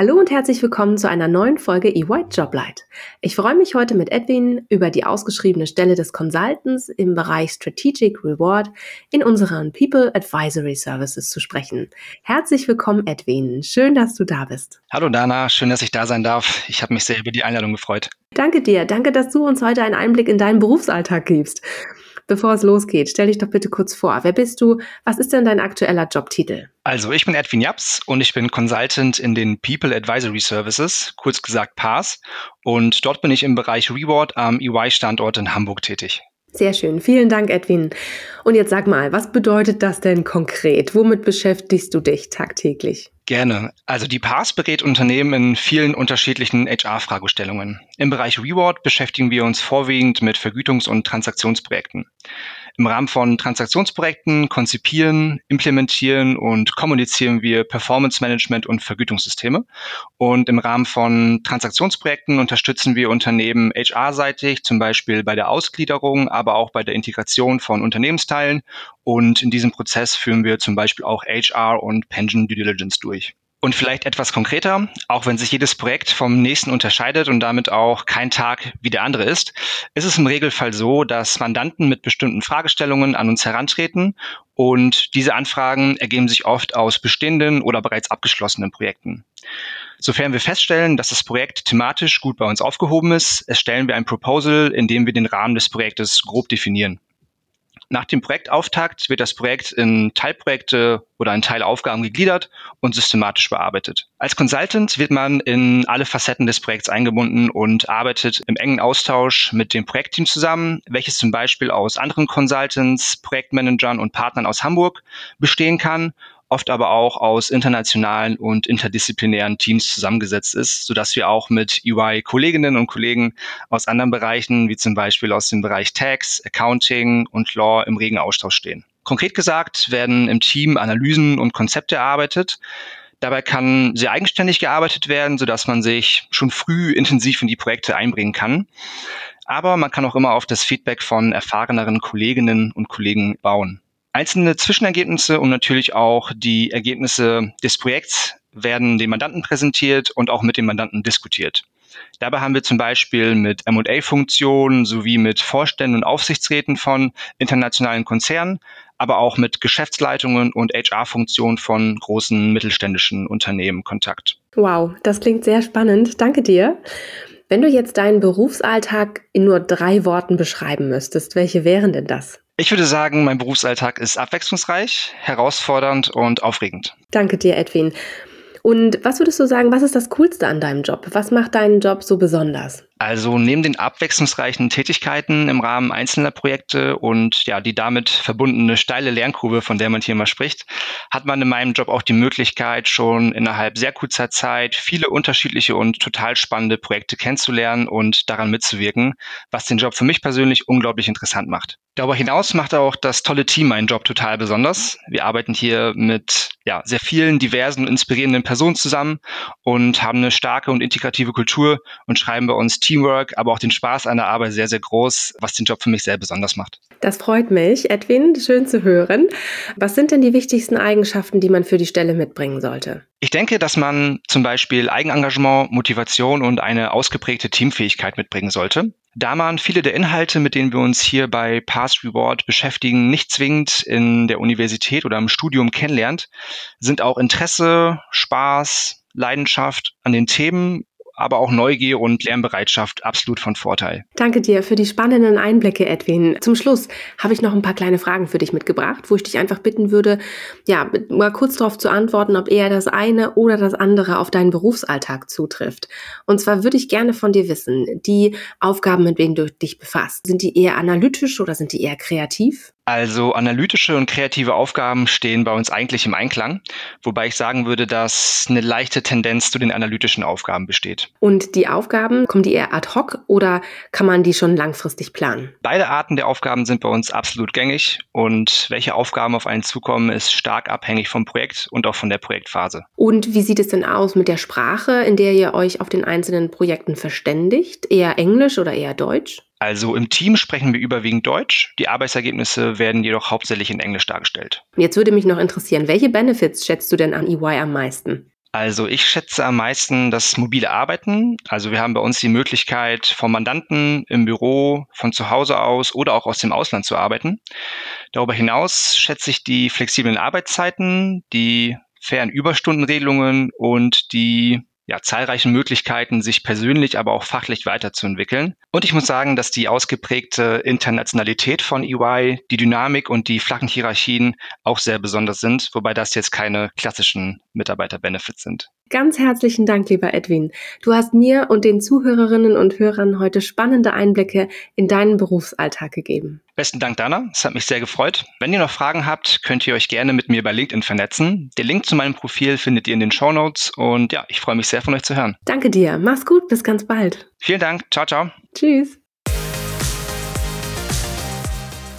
Hallo und herzlich willkommen zu einer neuen Folge EY Joblight. Ich freue mich heute mit Edwin über die ausgeschriebene Stelle des Consultants im Bereich Strategic Reward in unseren People Advisory Services zu sprechen. Herzlich willkommen, Edwin. Schön, dass du da bist. Hallo Dana, schön, dass ich da sein darf. Ich habe mich sehr über die Einladung gefreut. Danke dir. Danke, dass du uns heute einen Einblick in deinen Berufsalltag gibst. Bevor es losgeht, stell dich doch bitte kurz vor. Wer bist du? Was ist denn dein aktueller Jobtitel? Also, ich bin Edwin Japs und ich bin Consultant in den People Advisory Services, kurz gesagt PAS. Und dort bin ich im Bereich Reward am EY-Standort in Hamburg tätig. Sehr schön. Vielen Dank, Edwin. Und jetzt sag mal, was bedeutet das denn konkret? Womit beschäftigst du dich tagtäglich? Gerne. Also die PAS berät Unternehmen in vielen unterschiedlichen HR-Fragestellungen. Im Bereich Reward beschäftigen wir uns vorwiegend mit Vergütungs- und Transaktionsprojekten. Im Rahmen von Transaktionsprojekten konzipieren, implementieren und kommunizieren wir Performance Management und Vergütungssysteme. Und im Rahmen von Transaktionsprojekten unterstützen wir Unternehmen HR-seitig, zum Beispiel bei der Ausgliederung, aber auch bei der Integration von Unternehmensteilen. Und in diesem Prozess führen wir zum Beispiel auch HR und Pension Due Diligence durch. Und vielleicht etwas konkreter, auch wenn sich jedes Projekt vom nächsten unterscheidet und damit auch kein Tag wie der andere ist, ist es im Regelfall so, dass Mandanten mit bestimmten Fragestellungen an uns herantreten und diese Anfragen ergeben sich oft aus bestehenden oder bereits abgeschlossenen Projekten. Sofern wir feststellen, dass das Projekt thematisch gut bei uns aufgehoben ist, erstellen wir ein Proposal, in dem wir den Rahmen des Projektes grob definieren. Nach dem Projektauftakt wird das Projekt in Teilprojekte oder in Teilaufgaben gegliedert und systematisch bearbeitet. Als Consultant wird man in alle Facetten des Projekts eingebunden und arbeitet im engen Austausch mit dem Projektteam zusammen, welches zum Beispiel aus anderen Consultants, Projektmanagern und Partnern aus Hamburg bestehen kann oft aber auch aus internationalen und interdisziplinären Teams zusammengesetzt ist, sodass wir auch mit UI-Kolleginnen und Kollegen aus anderen Bereichen, wie zum Beispiel aus dem Bereich Tax, Accounting und Law im regen Austausch stehen. Konkret gesagt werden im Team Analysen und Konzepte erarbeitet. Dabei kann sehr eigenständig gearbeitet werden, sodass man sich schon früh intensiv in die Projekte einbringen kann. Aber man kann auch immer auf das Feedback von erfahreneren Kolleginnen und Kollegen bauen. Einzelne Zwischenergebnisse und natürlich auch die Ergebnisse des Projekts werden dem Mandanten präsentiert und auch mit dem Mandanten diskutiert. Dabei haben wir zum Beispiel mit M&A-Funktionen sowie mit Vorständen und Aufsichtsräten von internationalen Konzernen, aber auch mit Geschäftsleitungen und HR-Funktionen von großen mittelständischen Unternehmen Kontakt. Wow, das klingt sehr spannend. Danke dir. Wenn du jetzt deinen Berufsalltag in nur drei Worten beschreiben müsstest, welche wären denn das? Ich würde sagen, mein Berufsalltag ist abwechslungsreich, herausfordernd und aufregend. Danke dir, Edwin. Und was würdest du sagen, was ist das Coolste an deinem Job? Was macht deinen Job so besonders? Also neben den abwechslungsreichen Tätigkeiten im Rahmen einzelner Projekte und ja, die damit verbundene steile Lernkurve, von der man hier mal spricht, hat man in meinem Job auch die Möglichkeit, schon innerhalb sehr kurzer Zeit viele unterschiedliche und total spannende Projekte kennenzulernen und daran mitzuwirken, was den Job für mich persönlich unglaublich interessant macht. Darüber hinaus macht auch das tolle Team meinen Job total besonders. Wir arbeiten hier mit ja, sehr vielen diversen und inspirierenden Personen zusammen und haben eine starke und integrative Kultur und schreiben bei uns Teamwork, aber auch den Spaß an der Arbeit sehr, sehr groß, was den Job für mich sehr besonders macht. Das freut mich, Edwin. Schön zu hören. Was sind denn die wichtigsten Eigenschaften, die man für die Stelle mitbringen sollte? Ich denke, dass man zum Beispiel Eigenengagement, Motivation und eine ausgeprägte Teamfähigkeit mitbringen sollte. Da man viele der Inhalte, mit denen wir uns hier bei Past Reward beschäftigen, nicht zwingend in der Universität oder im Studium kennenlernt, sind auch Interesse, Spaß, Leidenschaft an den Themen aber auch Neugier und Lernbereitschaft absolut von Vorteil. Danke dir für die spannenden Einblicke, Edwin. Zum Schluss habe ich noch ein paar kleine Fragen für dich mitgebracht, wo ich dich einfach bitten würde, ja, mal kurz darauf zu antworten, ob eher das eine oder das andere auf deinen Berufsalltag zutrifft. Und zwar würde ich gerne von dir wissen, die Aufgaben, mit denen du dich befasst, sind die eher analytisch oder sind die eher kreativ? Also analytische und kreative Aufgaben stehen bei uns eigentlich im Einklang, wobei ich sagen würde, dass eine leichte Tendenz zu den analytischen Aufgaben besteht. Und die Aufgaben, kommen die eher ad hoc oder kann man die schon langfristig planen? Beide Arten der Aufgaben sind bei uns absolut gängig und welche Aufgaben auf einen zukommen, ist stark abhängig vom Projekt und auch von der Projektphase. Und wie sieht es denn aus mit der Sprache, in der ihr euch auf den einzelnen Projekten verständigt? Eher Englisch oder eher Deutsch? Also im Team sprechen wir überwiegend Deutsch. Die Arbeitsergebnisse werden jedoch hauptsächlich in Englisch dargestellt. Jetzt würde mich noch interessieren, welche Benefits schätzt du denn an EY am meisten? Also ich schätze am meisten das mobile Arbeiten. Also wir haben bei uns die Möglichkeit, vom Mandanten im Büro, von zu Hause aus oder auch aus dem Ausland zu arbeiten. Darüber hinaus schätze ich die flexiblen Arbeitszeiten, die fairen Überstundenregelungen und die ja, zahlreichen Möglichkeiten, sich persönlich, aber auch fachlich weiterzuentwickeln. Und ich muss sagen, dass die ausgeprägte Internationalität von EY, die Dynamik und die flachen Hierarchien auch sehr besonders sind, wobei das jetzt keine klassischen Mitarbeiter-Benefits sind. Ganz herzlichen Dank, lieber Edwin. Du hast mir und den Zuhörerinnen und Hörern heute spannende Einblicke in deinen Berufsalltag gegeben. Besten Dank, Dana. Es hat mich sehr gefreut. Wenn ihr noch Fragen habt, könnt ihr euch gerne mit mir bei LinkedIn vernetzen. Den Link zu meinem Profil findet ihr in den Show Notes und ja, ich freue mich sehr von euch zu hören. Danke dir. Mach's gut. Bis ganz bald. Vielen Dank. Ciao, ciao. Tschüss.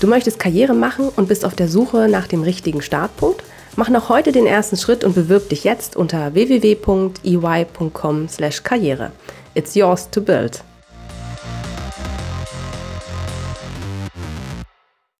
Du möchtest Karriere machen und bist auf der Suche nach dem richtigen Startpunkt? Mach noch heute den ersten Schritt und bewirb dich jetzt unter www.ey.com/karriere. It's yours to build.